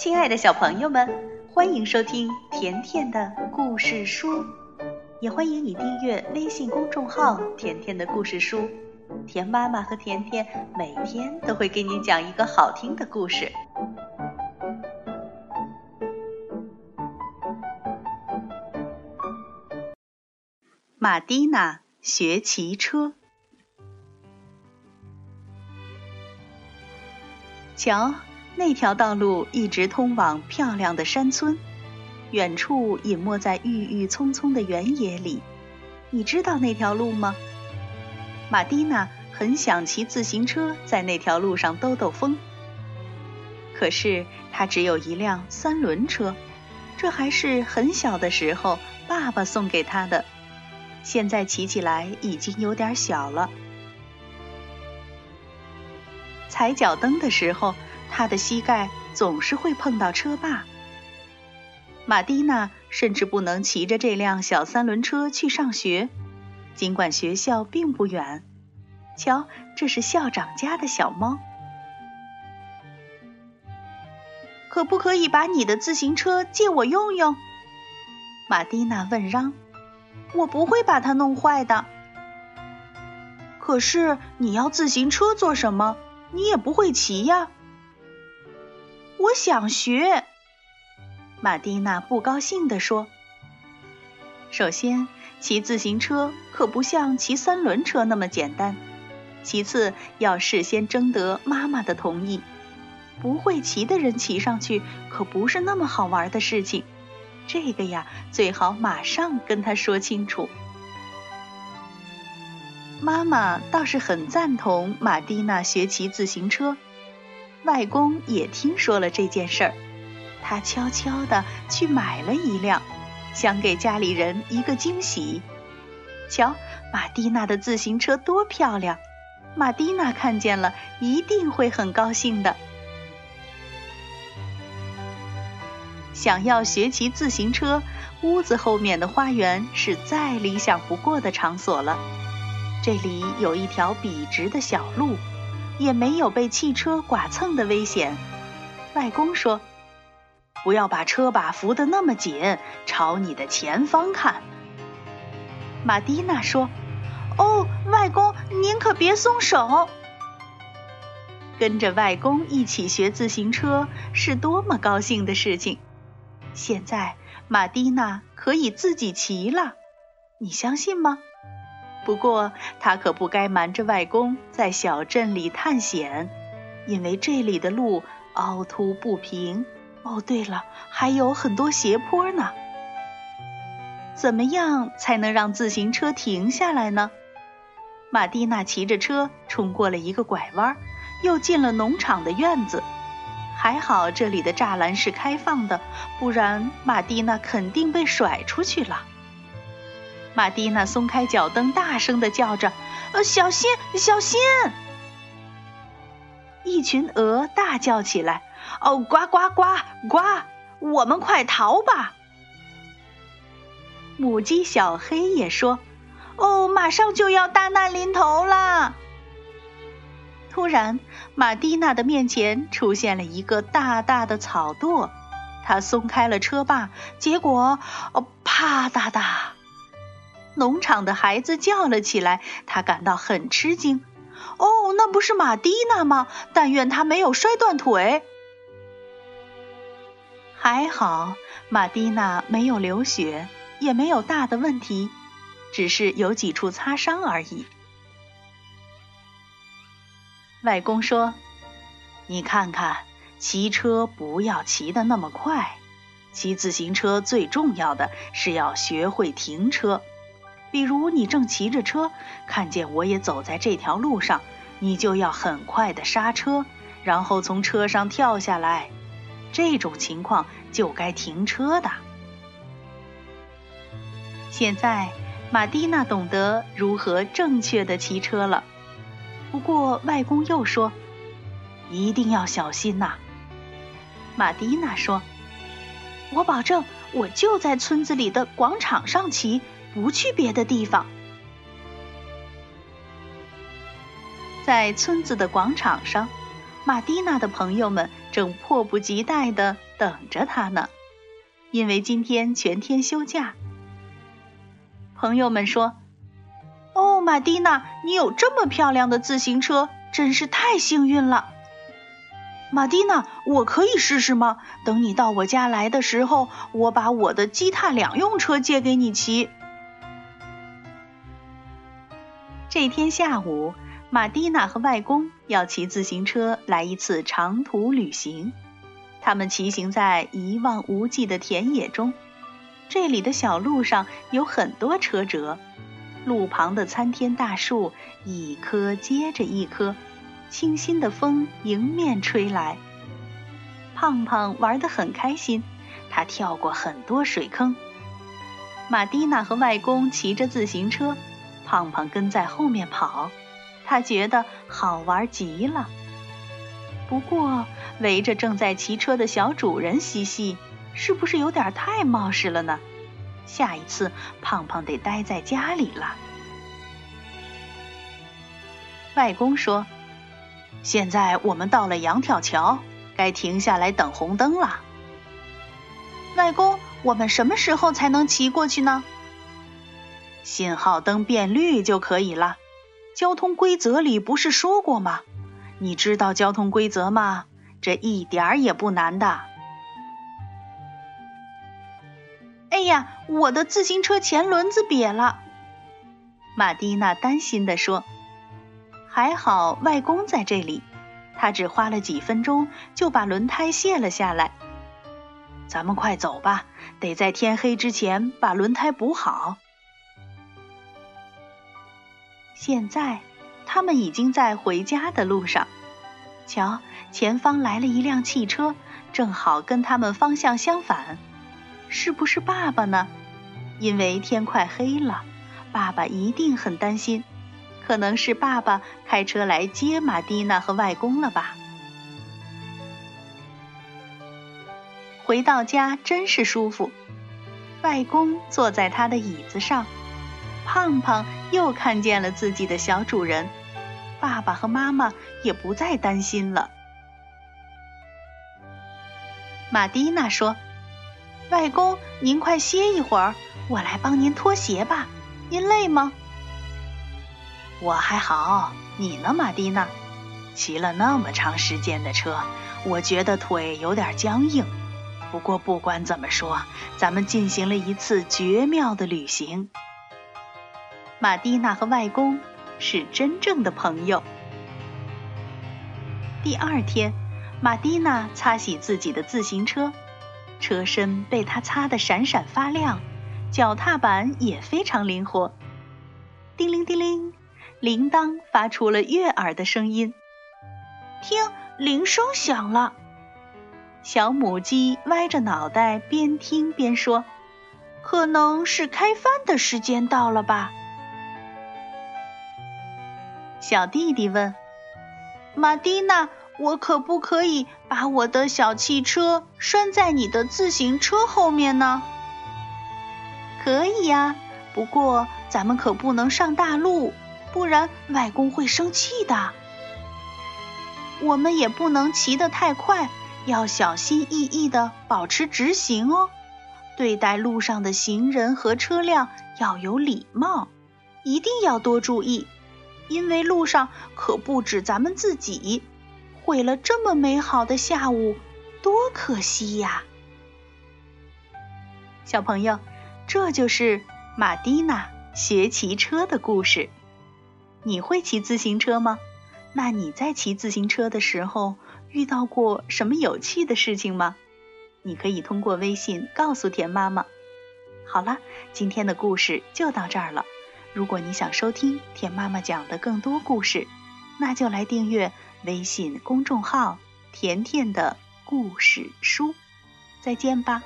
亲爱的小朋友们，欢迎收听甜甜的故事书，也欢迎你订阅微信公众号“甜甜的故事书”。甜妈妈和甜甜每天都会给你讲一个好听的故事。马蒂娜学骑车，瞧。那条道路一直通往漂亮的山村，远处隐没在郁郁葱葱的原野里。你知道那条路吗？马蒂娜很想骑自行车在那条路上兜兜风，可是她只有一辆三轮车，这还是很小的时候爸爸送给她的，现在骑起来已经有点小了。踩脚蹬的时候。他的膝盖总是会碰到车把。马蒂娜甚至不能骑着这辆小三轮车去上学，尽管学校并不远。瞧，这是校长家的小猫。可不可以把你的自行车借我用用？马蒂娜问嚷。我不会把它弄坏的。可是你要自行车做什么？你也不会骑呀。我想学，马蒂娜不高兴地说：“首先，骑自行车可不像骑三轮车那么简单；其次，要事先征得妈妈的同意。不会骑的人骑上去可不是那么好玩的事情。这个呀，最好马上跟他说清楚。”妈妈倒是很赞同马蒂娜学骑自行车。外公也听说了这件事儿，他悄悄地去买了一辆，想给家里人一个惊喜。瞧，马蒂娜的自行车多漂亮！马蒂娜看见了一定会很高兴的。想要学骑自行车，屋子后面的花园是再理想不过的场所了。这里有一条笔直的小路。也没有被汽车剐蹭的危险。外公说：“不要把车把扶得那么紧，朝你的前方看。”马蒂娜说：“哦，外公，您可别松手。”跟着外公一起学自行车是多么高兴的事情！现在马蒂娜可以自己骑了，你相信吗？不过，他可不该瞒着外公在小镇里探险，因为这里的路凹凸不平。哦，对了，还有很多斜坡呢。怎么样才能让自行车停下来呢？马蒂娜骑着车冲过了一个拐弯，又进了农场的院子。还好这里的栅栏是开放的，不然马蒂娜肯定被甩出去了。马蒂娜松开脚蹬，大声的叫着：“呃，小心，小心！”一群鹅大叫起来：“哦，呱呱呱呱！我们快逃吧！”母鸡小黑也说：“哦，马上就要大难临头了！”突然，马蒂娜的面前出现了一个大大的草垛，她松开了车把，结果，哦，啪嗒嗒！农场的孩子叫了起来，他感到很吃惊。哦，那不是马蒂娜吗？但愿她没有摔断腿。还好，马蒂娜没有流血，也没有大的问题，只是有几处擦伤而已。外公说：“你看看，骑车不要骑得那么快。骑自行车最重要的是要学会停车。”比如你正骑着车，看见我也走在这条路上，你就要很快的刹车，然后从车上跳下来。这种情况就该停车的。现在马蒂娜懂得如何正确的骑车了。不过外公又说，一定要小心呐。马蒂娜说：“我保证，我就在村子里的广场上骑。”不去别的地方，在村子的广场上，马蒂娜的朋友们正迫不及待地等着她呢。因为今天全天休假。朋友们说：“哦，马蒂娜，你有这么漂亮的自行车，真是太幸运了。”马蒂娜，我可以试试吗？等你到我家来的时候，我把我的机踏两用车借给你骑。这天下午，玛蒂娜和外公要骑自行车来一次长途旅行。他们骑行在一望无际的田野中，这里的小路上有很多车辙，路旁的参天大树一棵接着一棵。清新的风迎面吹来，胖胖玩得很开心，他跳过很多水坑。玛蒂娜和外公骑着自行车，胖胖跟在后面跑，他觉得好玩极了。不过围着正在骑车的小主人嬉戏，是不是有点太冒失了呢？下一次胖胖得待在家里了。外公说。现在我们到了羊跳桥，该停下来等红灯了。外公，我们什么时候才能骑过去呢？信号灯变绿就可以了。交通规则里不是说过吗？你知道交通规则吗？这一点儿也不难的。哎呀，我的自行车前轮子瘪了。玛蒂娜担心地说。还好外公在这里，他只花了几分钟就把轮胎卸了下来。咱们快走吧，得在天黑之前把轮胎补好。现在他们已经在回家的路上。瞧，前方来了一辆汽车，正好跟他们方向相反。是不是爸爸呢？因为天快黑了，爸爸一定很担心。可能是爸爸开车来接玛蒂娜和外公了吧。回到家真是舒服，外公坐在他的椅子上，胖胖又看见了自己的小主人，爸爸和妈妈也不再担心了。马蒂娜说：“外公，您快歇一会儿，我来帮您脱鞋吧。您累吗？”我还好，你呢，马蒂娜？骑了那么长时间的车，我觉得腿有点僵硬。不过不管怎么说，咱们进行了一次绝妙的旅行。玛蒂娜和外公是真正的朋友。第二天，玛蒂娜擦洗自己的自行车，车身被她擦得闪闪发亮，脚踏板也非常灵活。叮铃叮铃。铃铛发出了悦耳的声音，听，铃声响了。小母鸡歪着脑袋，边听边说：“可能是开饭的时间到了吧。”小弟弟问：“玛蒂娜，我可不可以把我的小汽车拴在你的自行车后面呢？”“可以呀，不过咱们可不能上大路。”不然外公会生气的。我们也不能骑得太快，要小心翼翼的保持直行哦。对待路上的行人和车辆要有礼貌，一定要多注意，因为路上可不止咱们自己。毁了这么美好的下午，多可惜呀！小朋友，这就是马蒂娜学骑车的故事。你会骑自行车吗？那你在骑自行车的时候遇到过什么有趣的事情吗？你可以通过微信告诉田妈妈。好了，今天的故事就到这儿了。如果你想收听甜妈妈讲的更多故事，那就来订阅微信公众号“甜甜的故事书”。再见吧。